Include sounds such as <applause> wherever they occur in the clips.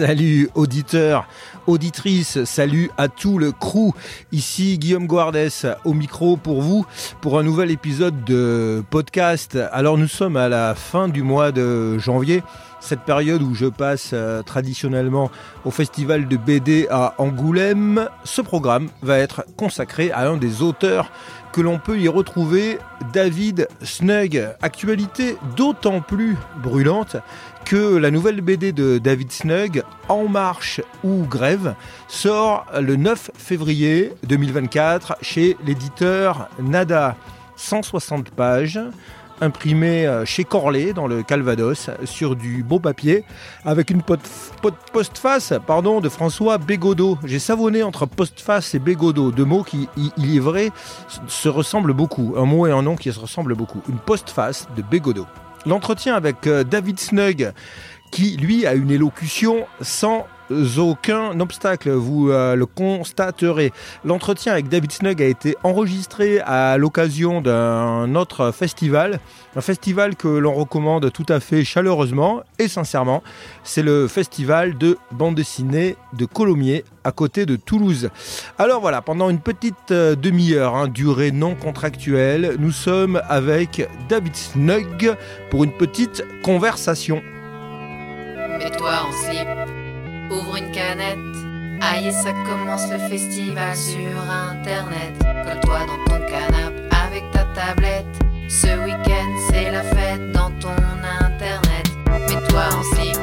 Salut auditeurs, auditrices, salut à tout le crew. Ici Guillaume Guardes au micro pour vous pour un nouvel épisode de podcast. Alors nous sommes à la fin du mois de janvier cette période où je passe euh, traditionnellement au festival de BD à Angoulême, ce programme va être consacré à un des auteurs que l'on peut y retrouver, David Snug. Actualité d'autant plus brûlante que la nouvelle BD de David Snug, En marche ou grève, sort le 9 février 2024 chez l'éditeur Nada. 160 pages, imprimé euh, chez Corlet dans le Calvados sur du beau papier avec une postface pardon, de François Bégodeau. J'ai savonné entre postface et Bégodeau, deux mots qui, il est vrai, se ressemblent beaucoup. Un mot et un nom qui se ressemblent beaucoup. Une postface de Bégodeau. L'entretien avec euh, David Snug qui lui a une élocution sans aucun obstacle, vous euh, le constaterez. L'entretien avec David Snug a été enregistré à l'occasion d'un autre festival, un festival que l'on recommande tout à fait chaleureusement et sincèrement. C'est le festival de bande dessinée de Colomiers à côté de Toulouse. Alors voilà, pendant une petite euh, demi-heure, hein, durée non contractuelle, nous sommes avec David Snug pour une petite conversation. Ouvre une canette. Aïe, ça commence le festival sur internet. Colle-toi dans ton canapé avec ta tablette. Ce week-end, c'est la fête dans ton internet. Mets-toi en slip,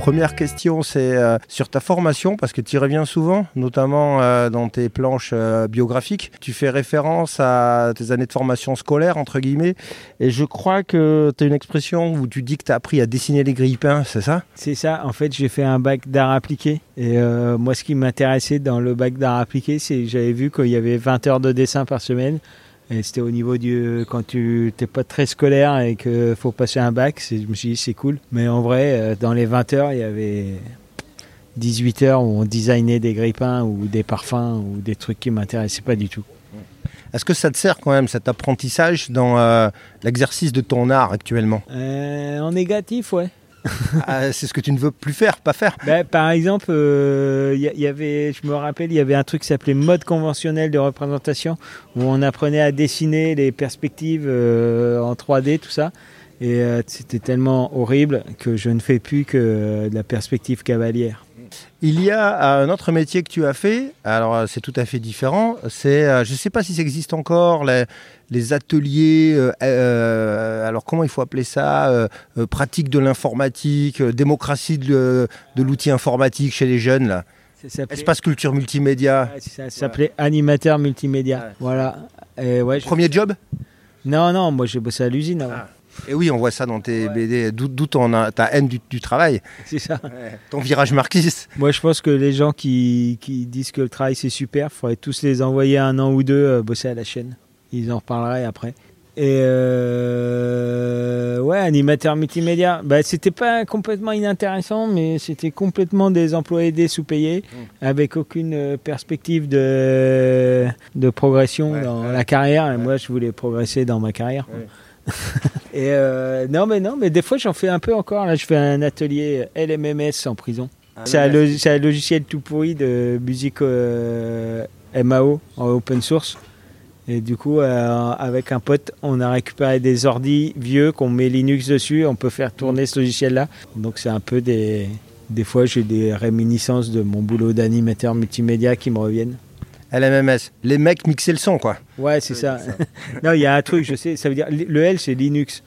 Première question, c'est euh, sur ta formation, parce que tu y reviens souvent, notamment euh, dans tes planches euh, biographiques. Tu fais référence à tes années de formation scolaire, entre guillemets, et je crois que tu as une expression où tu dis que tu as appris à dessiner les grille-pains, c'est ça? C'est ça, en fait j'ai fait un bac d'art appliqué. Et moi ce qui m'intéressait dans le bac d'art appliqué c'est j'avais vu qu'il y avait 20 heures de dessin par semaine et c'était au niveau du quand tu t'es pas très scolaire et qu'il faut passer un bac, je me suis dit c'est cool. Mais en vrai euh, dans les 20 heures il y avait 18 heures où on designait des grippins ou des parfums ou des trucs qui m'intéressaient pas du tout. Est-ce que ça te sert quand même, cet apprentissage, dans euh, l'exercice de ton art actuellement? Euh, en négatif ouais. <laughs> Ah, C'est ce que tu ne veux plus faire, pas faire Ben, par exemple, euh, il y, y avait, je me rappelle, il y avait un truc qui s'appelait mode conventionnel de représentation, où on apprenait à dessiner les perspectives euh, en 3D, tout ça. Et euh, c'était tellement horrible que je ne fais plus que euh, de la perspective cavalière. Il y a euh, un autre métier que tu as fait, alors euh, c'est tout à fait différent, c'est, euh, je ne sais pas si ça existe encore, les, les ateliers, euh, euh, alors comment il faut appeler ça, euh, pratique de l'informatique, démocratie de, de l'outil informatique chez les jeunes, là. Espace culture multimédia. Ouais, ça s'appelait animateur multimédia. Ouais. Voilà. Et ouais, je- Premier job? Non, non, moi j'ai bossé à l'usine. Ah. Et oui, on voit ça dans tes Ouais. BD, d'où ton, ta haine du, du travail, C'est ça. ton virage marxiste. Moi, je pense que les gens qui, qui disent que le travail c'est super, il faudrait tous les envoyer un an ou deux euh, bosser à la chaîne. Ils en reparleraient après. Et euh, ouais, animateur multimédia. Bah, c'était pas complètement inintéressant, mais c'était complètement des emplois aidés sous-payés, avec aucune euh, perspective de, de progression Ouais, dans ouais. la carrière. Et Ouais. moi, je voulais progresser dans ma carrière. quoi. <laughs> Et euh, non, mais non, mais des fois, j'en fais un peu encore. Là, je fais un atelier LMMS en prison. C'est un, lo- c'est un logiciel tout pourri de musique euh, MAO en open source. Et du coup, euh, avec un pote, on a récupéré des ordis vieux qu'on met Linux dessus. On peut faire tourner ce logiciel-là. Donc, c'est un peu des. Des fois, j'ai des réminiscences de mon boulot d'animateur multimédia qui me reviennent. LMMS, les mecs mixaient le son, quoi. Ouais, c'est ça. <laughs> non, il y a un truc, je sais, ça veut dire. Le L, c'est Linux.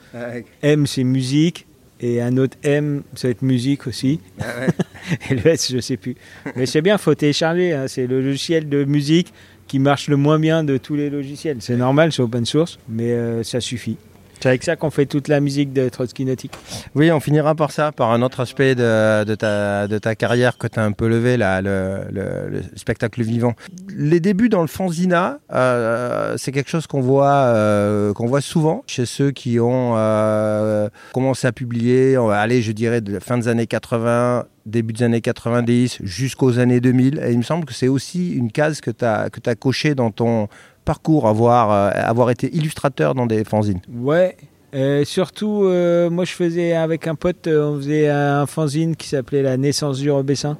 M, c'est musique. Et un autre M, ça va être musique aussi. <laughs> Et le S, je sais plus. Mais c'est bien, faut télécharger. hein. C'est le logiciel de musique qui marche le moins bien de tous les logiciels. C'est normal, c'est open source, mais euh, ça suffit. C'est avec ça qu'on fait toute la musique de Trotsky Nautique. Oui, on finira par ça, par un autre aspect de, ta, carrière que tu as un peu levé, là, le, le- le spectacle vivant. Les débuts dans le fanzina, euh, c'est quelque chose qu'on voit, euh, qu'on voit souvent chez ceux qui ont euh, commencé à publier, on aller, je dirais, de la fin des années 80, début des années 90 jusqu'aux années 2000. Et il me semble que c'est aussi une case que tu as, que as coché dans ton parcours, avoir, euh, avoir été illustrateur dans des fanzines. Ouais. Euh, surtout, euh, moi je faisais avec un pote, on faisait un fanzine qui s'appelait La naissance du Rebessin.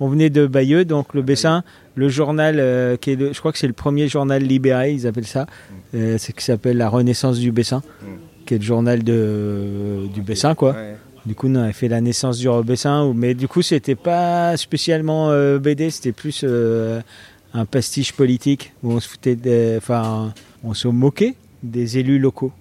On venait de Bayeux, donc le Bessin, le journal, qui est le- je crois que c'est le premier journal libéré, ils appellent ça, euh, c'est qui s'appelle La Renaissance du Bessin, qui est le journal de, du Bessin, quoi. Du coup, on avait fait la naissance du Rebessin, mais du coup, c'était pas spécialement euh, BD, c'était plus euh, un pastiche politique où on se foutait, des- enfin, on se moquait des élus locaux.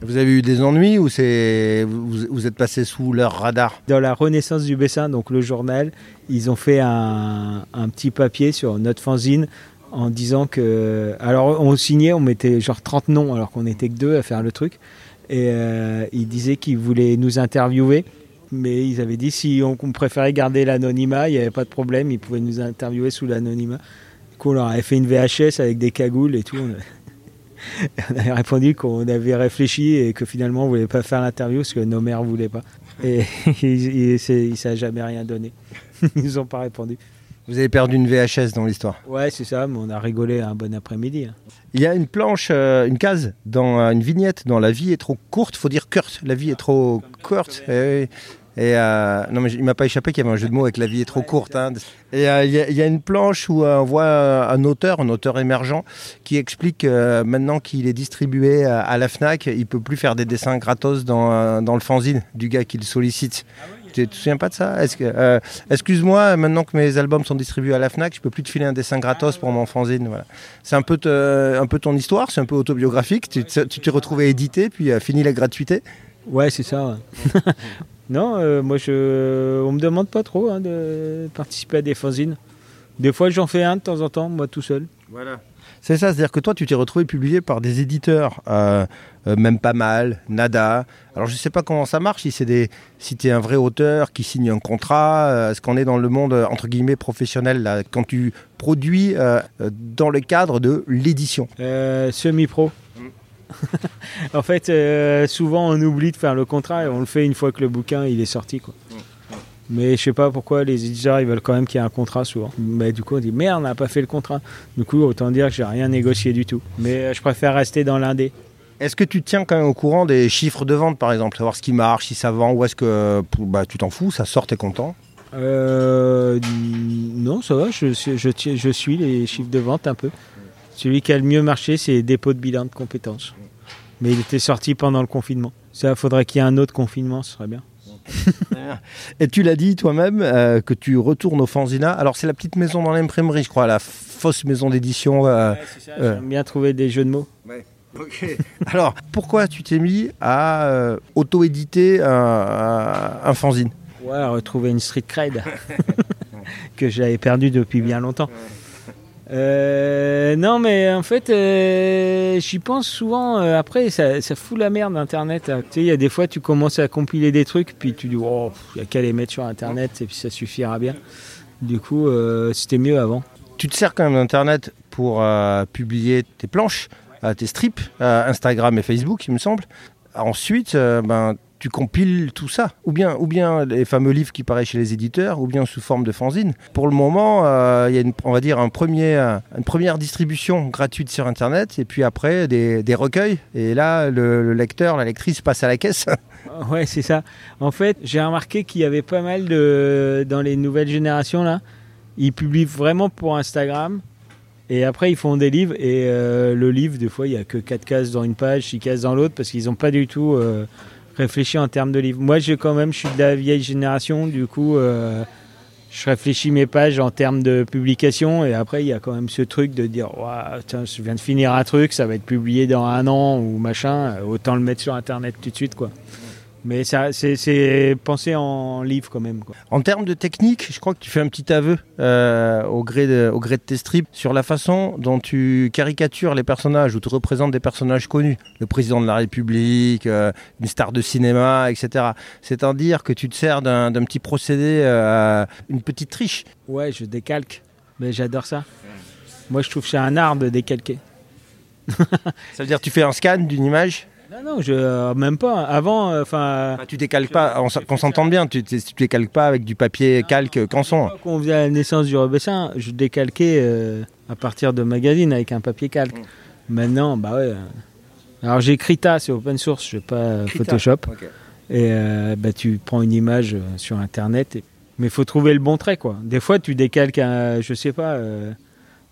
Vous avez eu des ennuis ou c'est vous, vous êtes passé sous leur radar? Dans la Renaissance du Bessin, donc le journal, ils ont fait un, un petit papier sur notre fanzine en disant que. Alors, on signait, on mettait genre 30 noms alors qu'on n'était que deux à faire le truc. Et euh, ils disaient qu'ils voulaient nous interviewer. Mais ils avaient dit si on, préférait garder l'anonymat, il n'y avait pas de problème, ils pouvaient nous interviewer sous l'anonymat. Du coup, on leur avait fait une VHS avec des cagoules et tout. <laughs> On avait répondu qu'on avait réfléchi et que finalement on voulait pas faire l'interview parce que nos mères voulaient pas. Et <laughs> il, il, c'est- ça n'a jamais rien donné. <laughs> Ils nous ont pas répondu. Vous avez perdu une VHS dans l'histoire. Ouais, c'est ça, mais on a rigolé un bon après-midi. hein. Il y a une planche, euh, une case, dans euh, une vignette dans La vie est trop courte, faut dire courte, la vie est trop courte. Et euh, non, mais il m'a pas échappé qu'il y avait un jeu de mots avec la vie est trop courte. hein. Et euh, il y, a- il y a une planche où euh, on voit euh, un auteur, un auteur émergent, qui explique euh, maintenant qu'il est distribué à, la Fnac, il peut plus faire des dessins gratos dans, dans le fanzine du gars qui le sollicite. Tu te souviens pas de ça? Que, euh, Excuse-moi, maintenant que mes albums sont distribués à la Fnac, je peux plus te filer un dessin gratos pour mon fanzine. Voilà. C'est un peu, te- un peu ton histoire, c'est un peu autobiographique. Tu te- tu t'es retrouvé édité, puis euh, fini la gratuité. Ouais, c'est ça. ouais. <laughs> non, euh, moi, je, on me demande pas trop hein, de participer à des fanzines. Des fois, j'en fais un de temps en temps, moi tout seul. Voilà. C'est ça, c'est-à-dire que toi, tu t'es retrouvé publié par des éditeurs, euh, euh, même pas mal, Nada. Alors, je sais pas comment ça marche, si c'est des, si t'es un vrai auteur qui signe un contrat, euh, est-ce qu'on est dans le monde entre guillemets professionnel là, quand tu produis dans le cadre de l'édition? Euh, Semi-pro. <laughs> en fait, euh, souvent on oublie de faire le contrat et on le fait une fois que le bouquin il est sorti. Quoi. Mais je sais pas pourquoi les éditeurs ils veulent quand même qu'il y ait un contrat souvent. Mais du coup on dit merde on n'a pas fait le contrat. Du coup autant dire que j'ai rien négocié du tout. Mais euh, je préfère rester dans l'indé. Est-ce que tu te tiens quand même au courant des chiffres de vente, par exemple, savoir ce qui marche, si ça vend, ou est-ce que bah, tu t'en fous, ça sort, t'es content? Euh, non ça va, je suis les chiffres de vente un peu. Celui qui a le mieux marché c'est dépôt de bilan de compétences. Mais il était sorti pendant le confinement. Ça faudrait qu'il y ait un autre confinement, ce serait bien. <laughs> Et tu l'as dit toi-même euh, que tu retournes au Fanzina. Alors c'est la petite maison dans l'imprimerie, je crois, la fausse maison d'édition. euh. euh. J'aime bien trouver des jeux de mots. <laughs> Alors pourquoi tu t'es mis à euh, auto-éditer un, un, fanzine? Ouais, retrouver une street cred <laughs> que j'avais perdu depuis bien longtemps. Euh, non, mais en fait, euh, j'y pense souvent. euh, après, ça, fout la merde Internet. Tu sais, il y a des fois, tu commences à compiler des trucs, puis tu dis, oh, il n'y a qu'à les mettre sur Internet, et puis ça suffira bien. Du coup, euh, c'était mieux avant. Tu te sers quand même d'Internet pour publier tes planches, tes strips, Instagram et Facebook, il me semble. Ensuite, ben, tu compiles tout ça, ou bien, ou bien les fameux livres qui paraissent chez les éditeurs, ou bien sous forme de fanzine. Pour le moment, euh, il y a une, un premier, euh, première distribution gratuite sur Internet, et puis après des, recueils. Et là, le, le lecteur, la lectrice passe à la caisse. <laughs> Ouais, c'est ça. En fait, j'ai remarqué qu'il y avait pas mal de. Dans les nouvelles générations, là, ils publient vraiment pour Instagram. Et après, ils font des livres. Et euh, le livre, des fois, il n'y a que 4 cases dans une page, 6 cases dans l'autre, parce qu'ils n'ont pas du tout réfléchi en termes de livre. Moi, j'ai quand même, je suis de la vieille génération, du coup, euh, je réfléchis mes pages en termes de publication. Et après, il y a quand même ce truc de dire je viens de finir un truc, ça va être publié dans un an ou machin, autant le mettre sur Internet tout de suite, quoi. Mais c'est- pensé en livre quand même. Quoi. En termes de technique, je crois que tu fais un petit aveu euh, au, gré de, au gré de tes strips sur la façon dont tu caricatures les personnages ou tu représentes des personnages connus. Le président de la République, euh, une star de cinéma, etc. C'est-à-dire que tu te sers d'un d'un petit procédé, euh, une petite triche. Ouais, je décalque. Mais j'adore ça. Moi, je trouve que c'est un art de décalquer. Ça veut dire que tu fais un scan d'une image Non, non, je, euh, même pas. Avant, euh, enfin. Tu décalques pas, on qu'on s'entende bien, tu, tu décalques pas avec du papier calque canson. Quand on faisait la naissance du Rebessin, je décalquais euh, à partir de magazines avec un papier calque. Maintenant, bah ouais. Alors j'ai Krita, c'est open source, je sais pas Krita. Photoshop. Et euh, bah, tu prends une image sur internet, et- mais il faut trouver le bon trait quoi. Des fois tu décalques, un, je sais pas.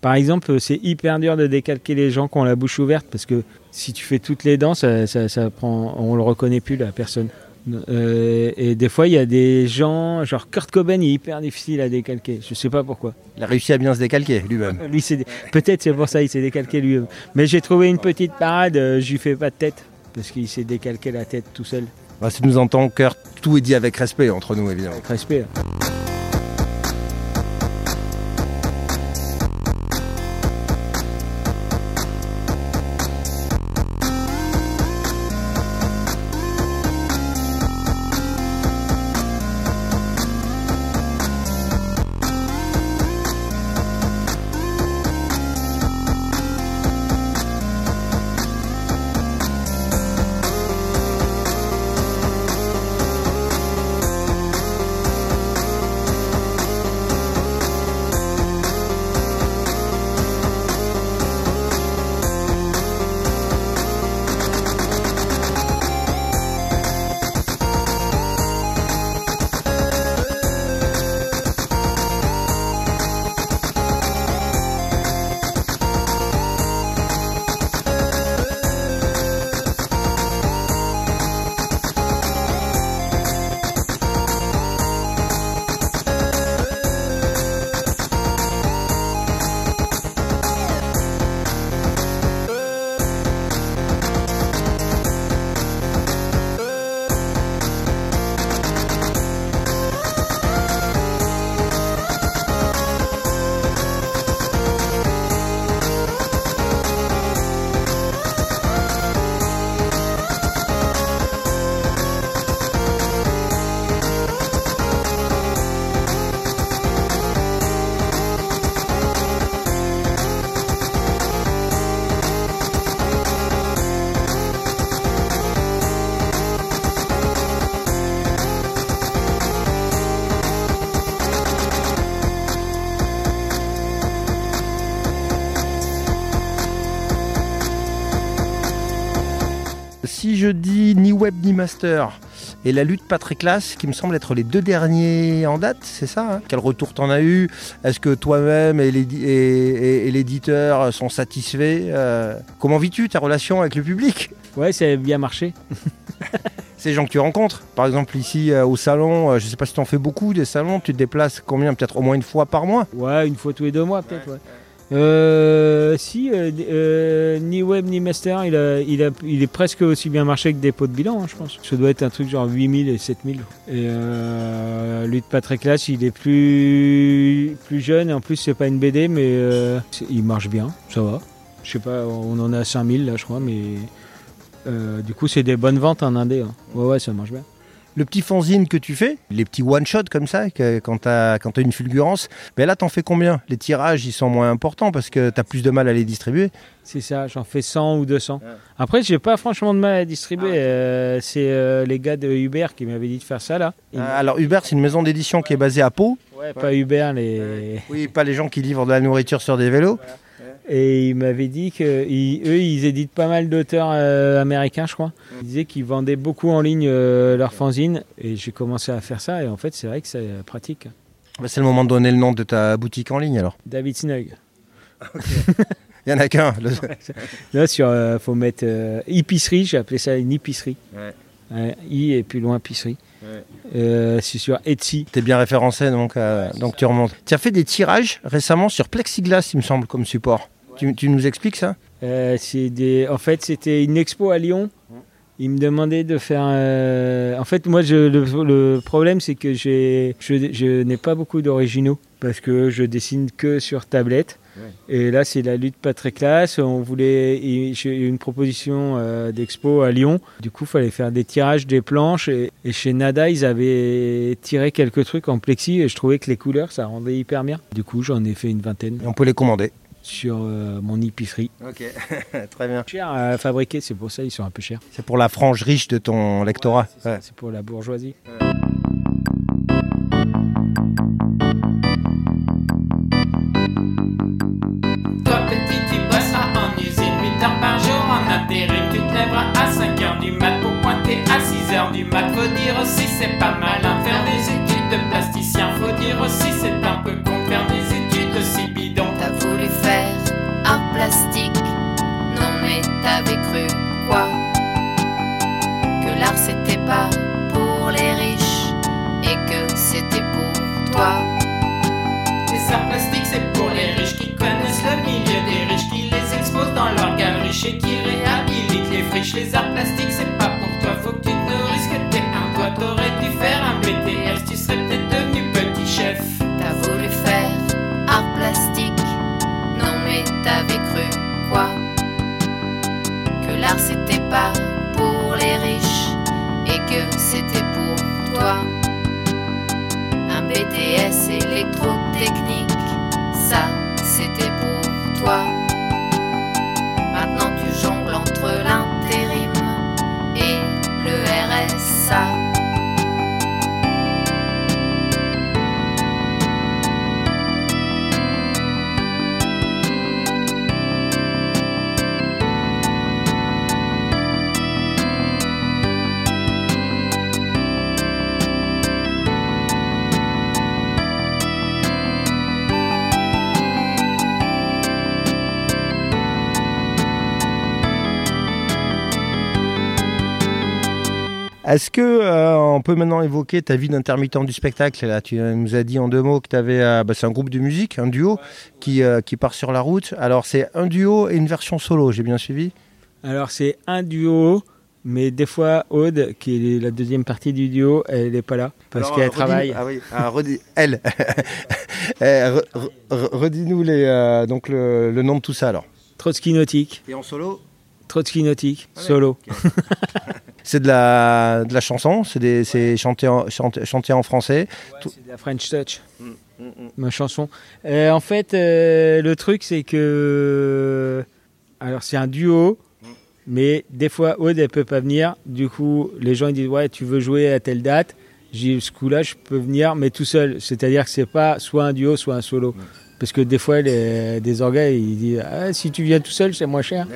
Par exemple, euh, c'est hyper dur de décalquer les gens qui ont la bouche ouverte parce que si tu fais toutes les dents, ça, ça, ça prend, on le reconnaît plus la personne. Euh, et des fois, il y a des gens, genre Kurt Cobain, il est hyper difficile à décalquer. Je sais pas pourquoi. Il a réussi à bien se décalquer lui-même. Lui, c'est peut-être c'est pour ça il s'est décalqué lui. Mais j'ai trouvé une petite parade. euh, Je lui fais pas de tête parce qu'il s'est décalqué la tête tout seul. Bah, si nous entend cœur, tout est dit avec respect entre nous évidemment. Avec respect. Si master et la lutte pas très classe, qui me semble être les deux derniers en date, c'est ça hein? Quel retour t'en as eu? Est-ce que toi-même et l'édi- et- et- et l'éditeur sont satisfaits Euh, Comment vis-tu ta relation avec le public? Ouais, ça a bien marché. <laughs> Ces gens que tu rencontres, par exemple ici euh, au salon, euh, je sais pas si tu en fais beaucoup des salons, tu te déplaces combien? Peut-être au moins une fois par mois? Ouais, une fois tous les deux mois peut-être. Ouais. Euh, si, web master, il, est presque aussi bien marché que dépôt de bilan, hein, je pense. Ça doit être un truc genre 8000 et 7000. Et euh, lui de pas très classe, il est plus, plus jeune et en plus c'est pas une BD, mais euh, il marche bien, ça va. Je sais pas, on en a 5000 là, je crois, mais euh, du coup c'est des bonnes ventes en indé. hein. Ouais, ouais, ça marche bien. Le petit fanzine que tu fais, les petits one-shot comme ça, que- quand tu as, une fulgurance, ben là t'en fais combien? Les tirages ils sont moins importants parce que tu as plus de mal à les distribuer. C'est ça, j'en fais 100 ou 200. Après, j'ai pas franchement de mal à distribuer. euh, c'est euh, les gars de Uber qui m'avaient dit de faire ça là. Euh, alors Uber c'est une maison d'édition qui est basée à Pau. ouais, pas Uber, les... Oui, pas les gens qui livrent de la nourriture sur des vélos. Et ils m'avaient dit que ils- eux, ils éditent pas mal d'auteurs euh, américains, je crois. Ils disaient qu'ils vendaient beaucoup en ligne euh, leurs fanzines. Et j'ai commencé à faire ça. Et en fait, c'est vrai que c'est euh, pratique. Ben, c'est le moment de donner le nom de ta boutique en ligne alors. David Snug. <laughs> Il y en a qu'un. le- <laughs> Là, sur, euh, faut mettre euh, épicerie. J'ai appelé ça une épicerie. Ouais. I et plus loin épicerie. Ouais. Euh, c'est sur Etsy. T'es bien référencé donc, euh, donc tu remontes. Tu as fait des tirages récemment sur plexiglas il me semble comme support. Tu, tu nous expliques ça? Euh, des... En fait, c'était une expo à Lyon Il me demandait de faire. euh, En fait, moi, je, le, le problème, c'est que je, je n'ai pas beaucoup d'originaux parce que je dessine que sur tablette. Et là, c'est la lutte pas très classe. On voulait et j'ai eu une proposition euh, d'expo à Lyon. Du coup, il fallait faire des tirages des planches. Et, et chez Nada, ils avaient tiré quelques trucs en plexi et je trouvais que les couleurs, ça rendait hyper bien. Du coup, j'en ai fait une vingtaine Et on peut les commander. Sur euh, mon épicerie. Ok, <laughs> très bien. Cher à fabriquer, c'est pour ça ils sont un peu chers. C'est pour la frange riche de ton lectorat. C'est Ouais. C'est pour la bourgeoisie. Arts plastiques Est-ce que euh, on peut maintenant évoquer ta vie d'intermittent du spectacle? Là Tu euh, nous as dit en deux mots que tu avais c'est un groupe de musique, un duo qui, euh, qui part sur la route. Alors c'est un duo et une version solo, j'ai bien suivi? Alors c'est un duo, mais des fois Aude, qui est la deuxième partie du duo, elle n'est pas là parce qu'elle travaille. Ah oui, ah, redis- elle. <laughs> Eh, re- re- re- Redis-nous les, euh, donc le, le nom de tout ça alors. Trotsky Nautique, Et en solo? Trotsky Nautique, ouais. solo. <laughs> C'est de la, de la chanson, c'est chanté, en, chanté, chanté en français. Tout- C'est de la French Touch, Mm, ma chanson. Euh, en fait, euh, le truc c'est que alors c'est un duo. Mm. Mais des fois, Aude, elle peut pas venir. Du coup, les gens ils disent Ouais, tu veux jouer à telle date? J'ai ce coup-là, je peux venir, mais tout seul. C'est-à-dire que c'est pas soit un duo, soit un solo. Parce que des fois, les, des orgas, ils disent ah, si tu viens tout seul, c'est moins cher.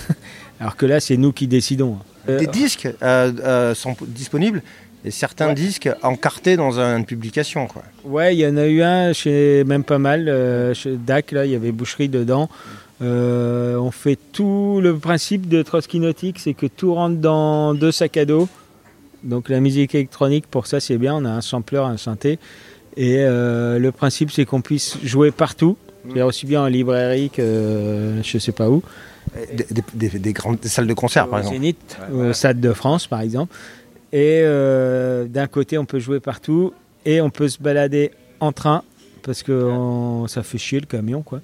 <laughs> Alors que là, c'est nous qui décidons. Euh, Des disques euh, euh, sont disponibles et certains Ouais. disques encartés dans un- une publication. Quoi. Ouais, il y en a eu un chez même pas mal, euh, chez DAC, là, il y avait boucherie dedans. On fait tout le principe de Trotsky Nautique, c'est que tout rentre dans deux sacs à dos. Donc la musique électronique, pour ça, c'est bien. On a un sampler, un synthé. Et euh, le principe, c'est qu'on puisse jouer partout. C'est-à-dire aussi bien en librairie que euh, je sais pas où. Des, des- des- des grandes des salles de concert, par exemple. Zénith, au Stade de France, par exemple. Et euh, d'un côté, on peut jouer partout et on peut se balader en train parce que on- ça fait chier le camion, quoi.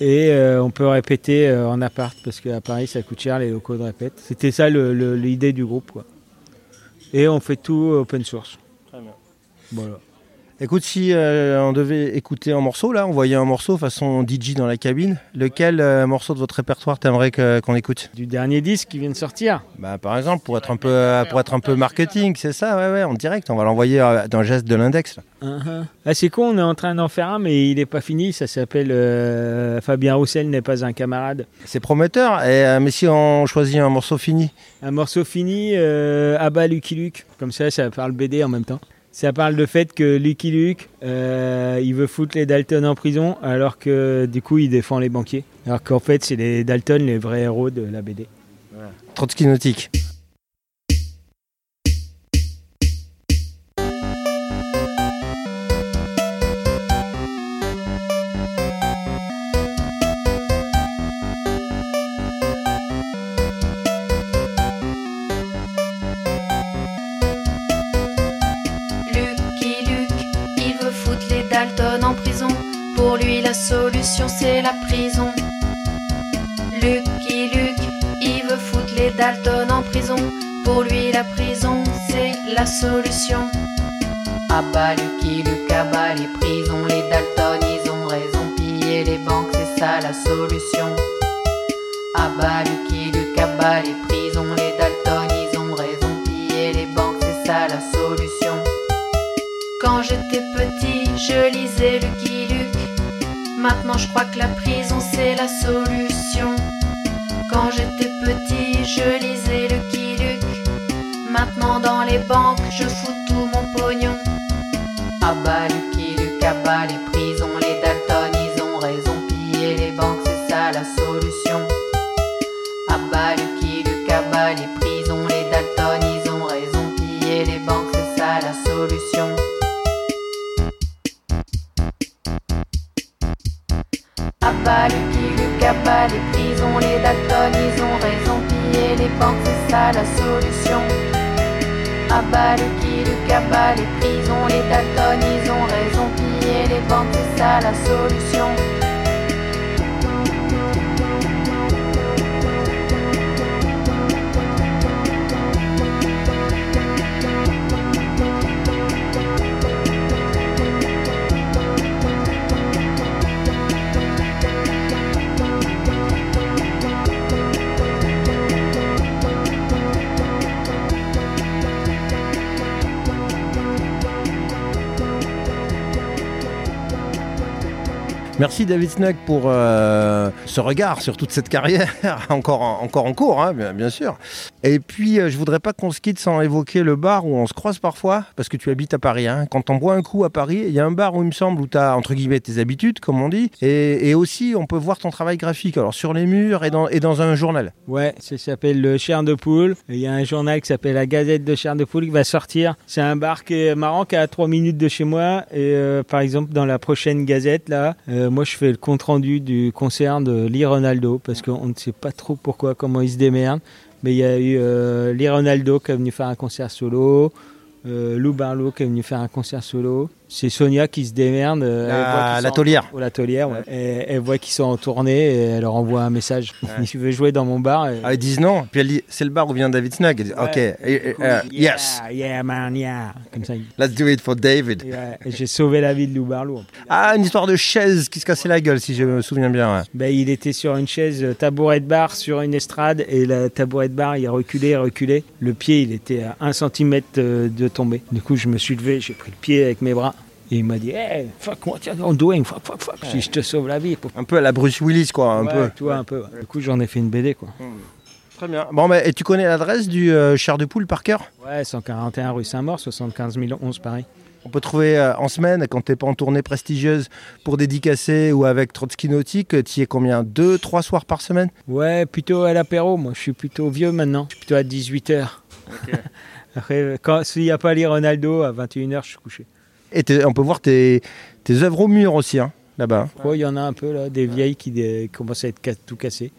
Et euh, on peut répéter euh, en appart parce qu'à Paris, ça coûte cher les locaux de répète. C'était ça l'idée du groupe, quoi. Et on fait tout open source. Très bien. Voilà. Écoute, si euh, on devait écouter un morceau, là, on voyait un morceau façon DJ dans la cabine, lequel euh, morceau de votre répertoire t'aimerais qu'on écoute? Du dernier disque qui vient de sortir. bah, Par exemple, pour être un peu, euh, pour être un peu marketing, c'est ça, ouais, ouais, en direct. On va l'envoyer euh, dans le geste de l'index. Uh-huh. Ah, c'est con, on est en train d'en faire un, mais il n'est pas fini. Ça s'appelle Fabien Roussel n'est pas un camarade. C'est prometteur, et, mais si on choisit un morceau fini, Un morceau fini, euh, Abba Lucky Luke. Comme ça, ça parle BD en même temps. Ça parle de fait que Lucky Luke, euh, il veut foutre les Dalton en prison, alors que du coup, il défend les banquiers. Alors qu'en fait, c'est les Dalton les vrais héros de la BD. Trotsky Nautique. La prison. Lucky Luke, il veut foutre les Dalton en prison. Pour lui, la prison c'est la solution. Ah bah Lucky Luke, ah bah les prisons, les Dalton ils ont raison. Piller les banques, c'est ça la solution. Ah bah Lucky Luke, ah bah les prisons, Je crois que la prison c'est la solution. Quand j'étais petit, je lisais Lucky Luke. Maintenant, dans les banques, je fous ça la solution. Ah bah Lucky Luke, ah bah les prisons, les Dalton, ils ont raison. Piller les banques, c'est ça la solution. Merci David Snug pour euh, ce regard sur toute cette carrière, <laughs> encore en, encore en cours, hein, bien, sûr. Et puis, euh, je voudrais pas qu'on se quitte sans évoquer le bar où on se croise parfois, parce que tu habites à Paris. hein. Quand on boit un coup à Paris, il y a un bar où il me semble où tu as, entre guillemets, tes habitudes, comme on dit, et, aussi on peut voir ton travail graphique, alors sur les murs et dans, un journal. Ouais, ça s'appelle le Chair de Poule. Il y a un journal qui s'appelle la Gazette de Chair de Poule qui va sortir. C'est un bar qui est marrant, qui est à 3 minutes de chez moi. Et euh, par exemple, dans la prochaine Gazette, là, euh, moi je fais le compte rendu du concert de Lee Ronaldo parce qu'on ne sait pas trop pourquoi, comment il se démerde. Mais il y a eu euh, Lee Ronaldo qui est venu faire un concert solo. Euh, Lou Barlow qui est venu faire un concert solo. C'est Sonia qui se démerde. euh, La- la taulière. en- La ouais. Et elle voit qu'ils sont en tournée et elle leur envoie un message. Si <laughs> tu veux jouer dans mon bar. et- Ah, ils disent non, puis elle dit c'est le bar où vient David Snug. Elle dit, ok, Ouais. et- euh, Yeah, yes, Yeah, man, yeah. Comme ça. let's do it for David. et, ouais, j'ai sauvé la vie de Lou Barlow. Ah, une histoire de chaise qui se cassait la gueule, si je me souviens bien. ouais. Ben, il était sur une chaise euh, tabouret de bar sur une estrade et le tabouret de bar il a reculé, reculé. Le pied il était à 1 cm de tomber. Du coup je me suis levé, j'ai pris le pied avec mes bras et il m'a dit Hey, fuck what you're doing, fuck, fuck, fuck. Si je te sauve la vie. Un peu à la Bruce Willis, quoi, un Ouais, peu. Tu vois, un peu. Du coup j'en ai fait une BD quoi. Très bien. Bon, bah, et tu connais l'adresse du euh, chair de poule par cœur? Ouais, 141 rue Saint-Maur, 75 011 Paris. On peut trouver euh, en semaine, quand t'es pas en tournée prestigieuse pour dédicacer ou avec Trotsky Nautique, tu y es combien? Deux, trois soirs par semaine? Ouais, plutôt à l'apéro. Moi je suis plutôt vieux maintenant. Je suis plutôt à 18h. <laughs> Après, quand s'il n'y a pas les Ronaldo, à 21h je suis couché. Et on peut voir tes, tes œuvres au mur aussi, hein, là-bas. Il y en a un peu là, des vieilles qui commencent à être ca- tout cassées.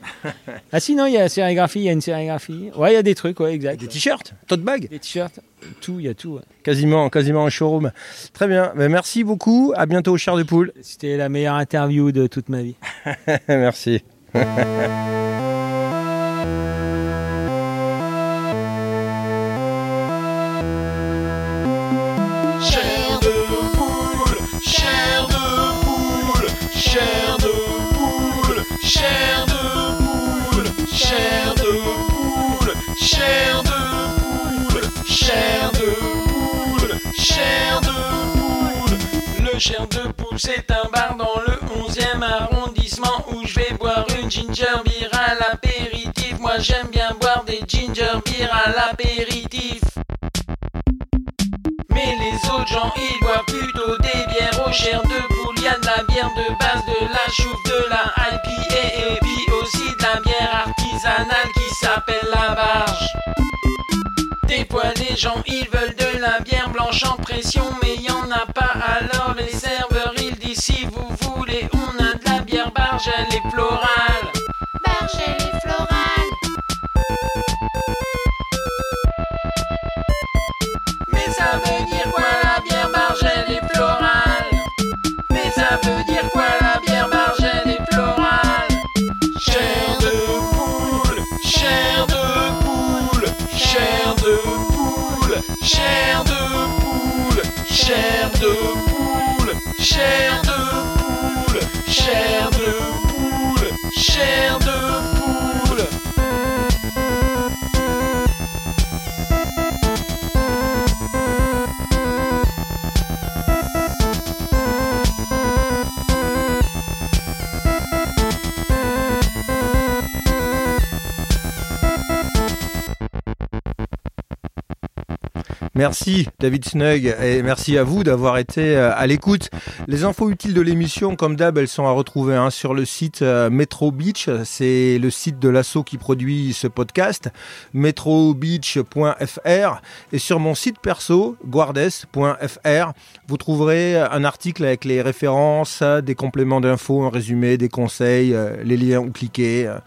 ah sinon, il y a la sérigraphie, il y a une sérigraphie. Ouais, il y a des trucs, ouais, exact. Des t-shirts, tote bag, Des t-shirts, tout, il y a tout. ouais. quasiment, quasiment un showroom. Très bien. Ben, merci beaucoup. À bientôt au chair de poule. C'était la meilleure interview de toute ma vie. <laughs> merci. <laughs> Le chair de poule, c'est un bar dans le 11e arrondissement où je vais boire une ginger beer à l'apéritif. Moi j'aime bien boire des ginger beer à l'apéritif. Mais les autres gens ils boivent plutôt des bières au chair de poule. Y a de la bière de base, de la chouffe, de la IPA et puis aussi de la bière artisanale qui s'appelle la barge. Des fois les gens ils veulent de la bière blanche en pression mais y en a pas alors les serveurs ils disent si vous voulez on a de la bière barge elle est. poule, Merci David Snug et merci à vous d'avoir été euh, à l'écoute. Les infos utiles de l'émission, comme d'hab, elles sont à retrouver hein, sur le site euh, Metro Beach. C'est le site de l'assaut qui produit ce podcast, metrobeach.fr. Et sur mon site perso, guardes.fr, vous trouverez un article avec les références, des compléments d'infos, un résumé, des conseils, euh, les liens où cliquer. Euh,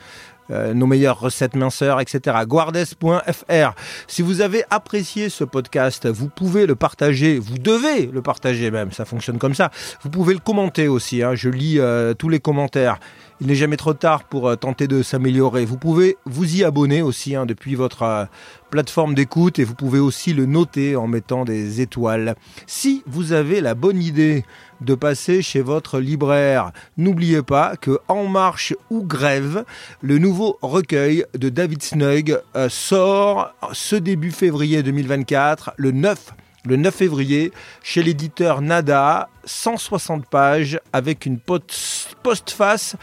nos meilleures recettes minceurs, etc. Guardes.fr. Si vous avez apprécié ce podcast, vous pouvez le partager, vous devez le partager même, ça fonctionne comme ça. Vous pouvez le commenter aussi, hein. je lis euh, tous les commentaires. Il n'est jamais trop tard pour euh, tenter de s'améliorer. Vous pouvez vous y abonner aussi hein, depuis votre euh, plateforme d'écoute et vous pouvez aussi le noter en mettant des étoiles. Si vous avez la bonne idée de passer chez votre libraire, n'oubliez pas que En Marche ou Grève, le nouveau recueil de David Snug euh, sort ce début février 2024, le 9 le 9 février chez l'éditeur Nada, 160 pages avec une post- postface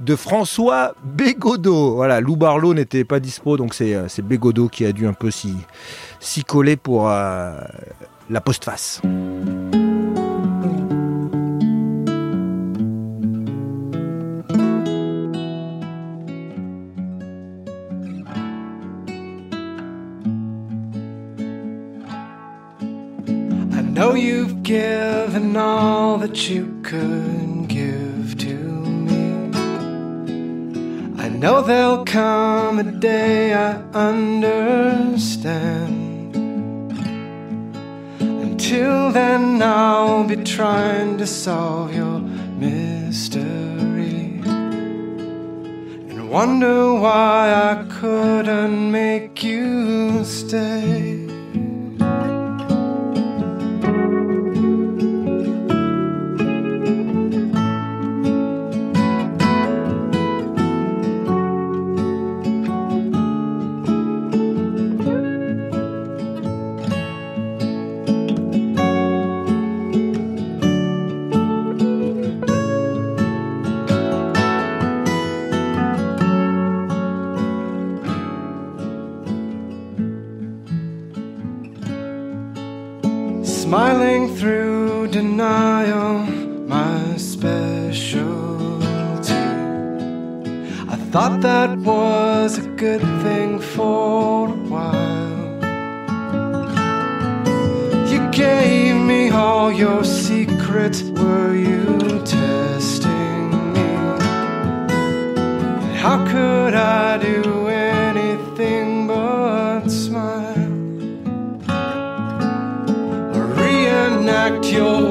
de François Bégodeau. Voilà, Lou Barlow n'était pas dispo, donc c'est euh, Bégodeau qui a dû un peu s'y coller pour euh, la postface. There'll come a day I understand. Until then, I'll be trying to solve your mystery. And wonder why I couldn't make you stay. But smile? reenact your